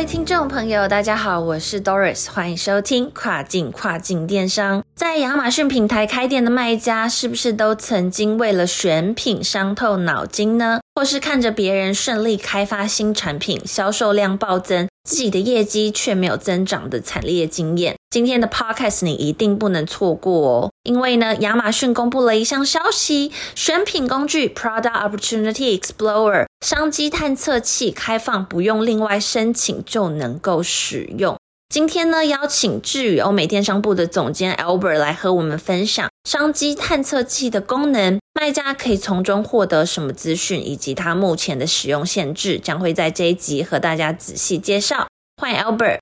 位听众朋友，大家好，我是 Doris，欢迎收听跨境跨境电商。在亚马逊平台开店的卖家，是不是都曾经为了选品伤透脑筋呢？或是看着别人顺利开发新产品，销售量暴增？自己的业绩却没有增长的惨烈经验，今天的 podcast 你一定不能错过哦！因为呢，亚马逊公布了一项消息，选品工具 Product Opportunity Explorer 商机探测器开放，不用另外申请就能够使用。今天呢，邀请智宇欧美电商部的总监 Albert 来和我们分享商机探测器的功能，卖家可以从中获得什么资讯，以及它目前的使用限制，将会在这一集和大家仔细介绍。欢迎 Albert，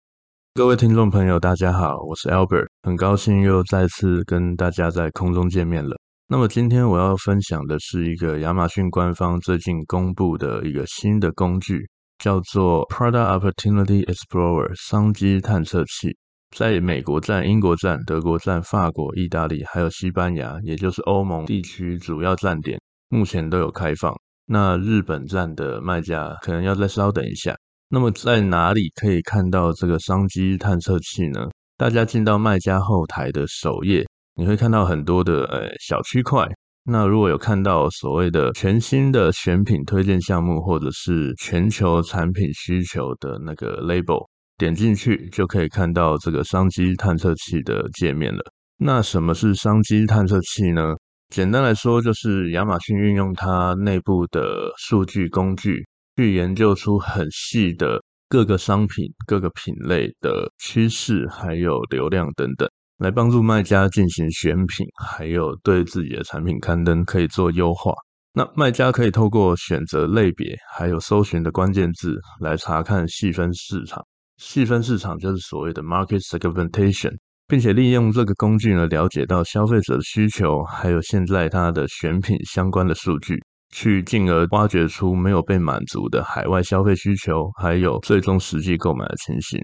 各位听众朋友，大家好，我是 Albert，很高兴又再次跟大家在空中见面了。那么今天我要分享的是一个亚马逊官方最近公布的一个新的工具。叫做 Product Opportunity Explorer 商机探测器，在美国站、英国站、德国站、法国、意大利还有西班牙，也就是欧盟地区主要站点，目前都有开放。那日本站的卖家可能要再稍等一下。那么在哪里可以看到这个商机探测器呢？大家进到卖家后台的首页，你会看到很多的呃小区块。那如果有看到所谓的全新的选品推荐项目，或者是全球产品需求的那个 label，点进去就可以看到这个商机探测器的界面了。那什么是商机探测器呢？简单来说，就是亚马逊运用它内部的数据工具，去研究出很细的各个商品、各个品类的趋势，还有流量等等。来帮助卖家进行选品，还有对自己的产品刊登可以做优化。那卖家可以透过选择类别，还有搜寻的关键字来查看细分市场。细分市场就是所谓的 market segmentation，并且利用这个工具呢，了解到消费者的需求，还有现在它的选品相关的数据，去进而挖掘出没有被满足的海外消费需求，还有最终实际购买的情形。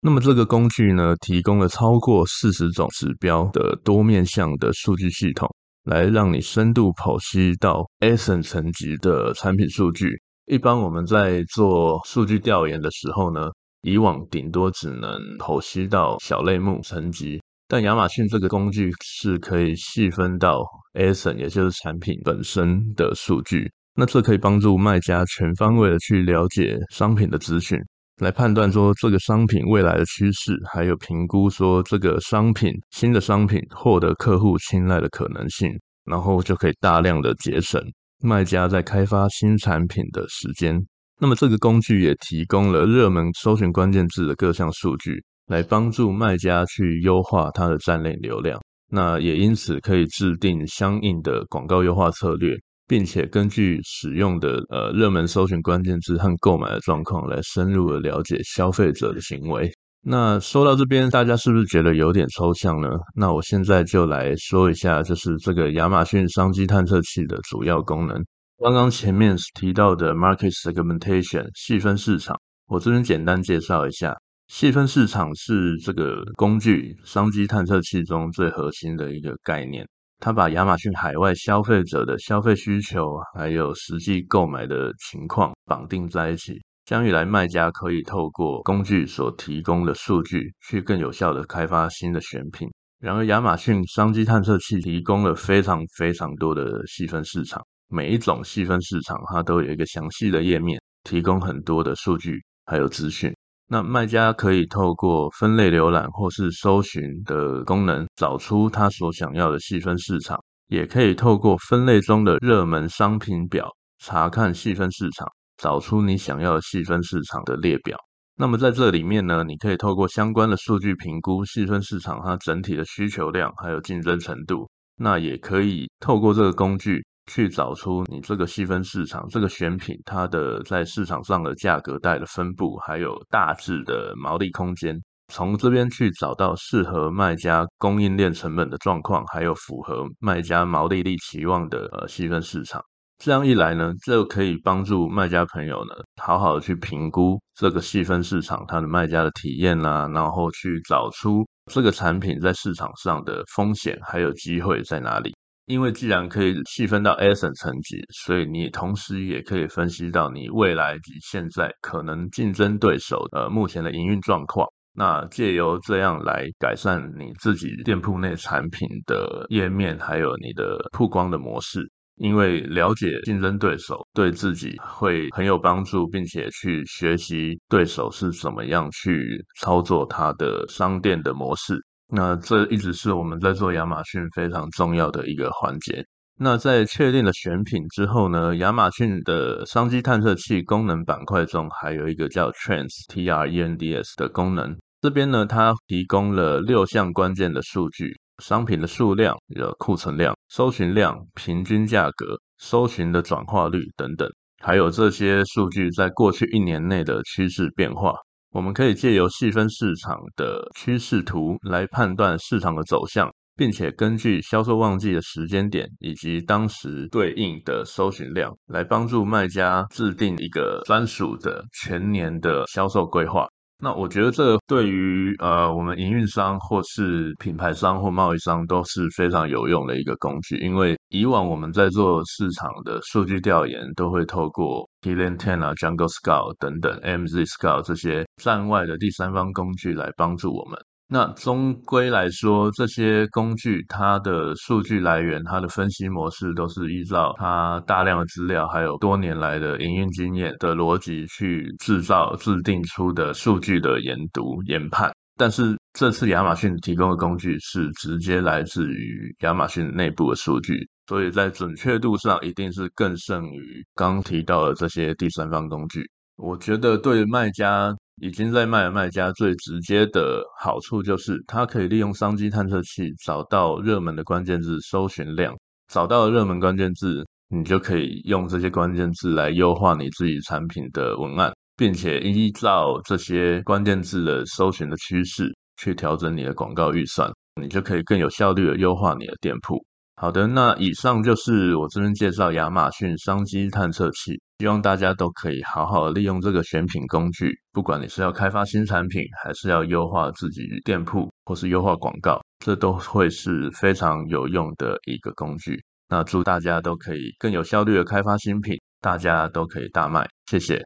那么这个工具呢，提供了超过四十种指标的多面向的数据系统，来让你深度剖析到 ASIN 层级的产品数据。一般我们在做数据调研的时候呢，以往顶多只能剖析到小类目层级，但亚马逊这个工具是可以细分到 ASIN，也就是产品本身的数据。那这可以帮助卖家全方位的去了解商品的资讯。来判断说这个商品未来的趋势，还有评估说这个商品新的商品获得客户青睐的可能性，然后就可以大量的节省卖家在开发新产品的时间。那么这个工具也提供了热门搜寻关键字的各项数据，来帮助卖家去优化它的站内流量。那也因此可以制定相应的广告优化策略。并且根据使用的呃热门搜寻关键字和购买的状况来深入的了解消费者的行为。那说到这边，大家是不是觉得有点抽象呢？那我现在就来说一下，就是这个亚马逊商机探测器的主要功能。刚刚前面提到的 market segmentation 细分市场，我这边简单介绍一下。细分市场是这个工具商机探测器中最核心的一个概念。它把亚马逊海外消费者的消费需求，还有实际购买的情况绑定在一起，将一来卖家可以透过工具所提供的数据，去更有效的开发新的选品。然而，亚马逊商机探测器提供了非常非常多的细分市场，每一种细分市场它都有一个详细的页面，提供很多的数据还有资讯。那卖家可以透过分类浏览或是搜寻的功能，找出他所想要的细分市场；也可以透过分类中的热门商品表，查看细分市场，找出你想要的细分市场的列表。那么在这里面呢，你可以透过相关的数据评估细分市场它整体的需求量还有竞争程度。那也可以透过这个工具。去找出你这个细分市场这个选品它的在市场上的价格带的分布，还有大致的毛利空间。从这边去找到适合卖家供应链成本的状况，还有符合卖家毛利率期望的呃细分市场。这样一来呢，就可以帮助卖家朋友呢，好好的去评估这个细分市场它的卖家的体验啦，然后去找出这个产品在市场上的风险还有机会在哪里。因为既然可以细分到 as 层级，所以你同时也可以分析到你未来及现在可能竞争对手呃目前的营运状况。那借由这样来改善你自己店铺内产品的页面，还有你的曝光的模式。因为了解竞争对手对自己会很有帮助，并且去学习对手是怎么样去操作他的商店的模式。那这一直是我们在做亚马逊非常重要的一个环节。那在确定了选品之后呢，亚马逊的商机探测器功能板块中还有一个叫 Trends T R E N D S 的功能。这边呢，它提供了六项关键的数据。商品的数量、的库存量、搜寻量、平均价格、搜寻的转化率等等，还有这些数据在过去一年内的趋势变化，我们可以借由细分市场的趋势图来判断市场的走向，并且根据销售旺季的时间点以及当时对应的搜寻量，来帮助卖家制定一个专属的全年的销售规划。那我觉得这对于呃我们营运商或是品牌商或贸易商都是非常有用的一个工具，因为以往我们在做市场的数据调研，都会透过 k i l l n Ten 啊、Jungle Scout 等等、MZ Scout 这些站外的第三方工具来帮助我们。那终归来说，这些工具它的数据来源、它的分析模式，都是依照它大量的资料，还有多年来的营运经验的逻辑去制造、制定出的数据的研读、研判。但是这次亚马逊提供的工具是直接来自于亚马逊内部的数据，所以在准确度上一定是更胜于刚提到的这些第三方工具。我觉得对卖家。已经在卖的卖家最直接的好处就是，它可以利用商机探测器找到热门的关键字搜寻量，找到热门关键字，你就可以用这些关键字来优化你自己产品的文案，并且依照这些关键字的搜寻的趋势去调整你的广告预算，你就可以更有效率的优化你的店铺。好的，那以上就是我这边介绍亚马逊商机探测器，希望大家都可以好好利用这个选品工具。不管你是要开发新产品，还是要优化自己店铺，或是优化广告，这都会是非常有用的一个工具。那祝大家都可以更有效率的开发新品，大家都可以大卖。谢谢。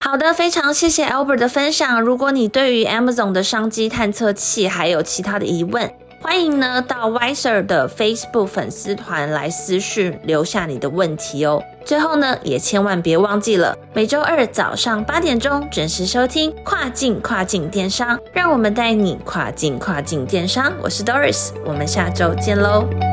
好的，非常谢谢 Albert 的分享。如果你对于 Amazon 的商机探测器还有其他的疑问，欢迎呢到 Wiser 的 Facebook 粉丝团来私讯留下你的问题哦。最后呢，也千万别忘记了每周二早上八点钟准时收听跨境跨境电商，让我们带你跨境跨境电商。我是 Doris，我们下周见喽。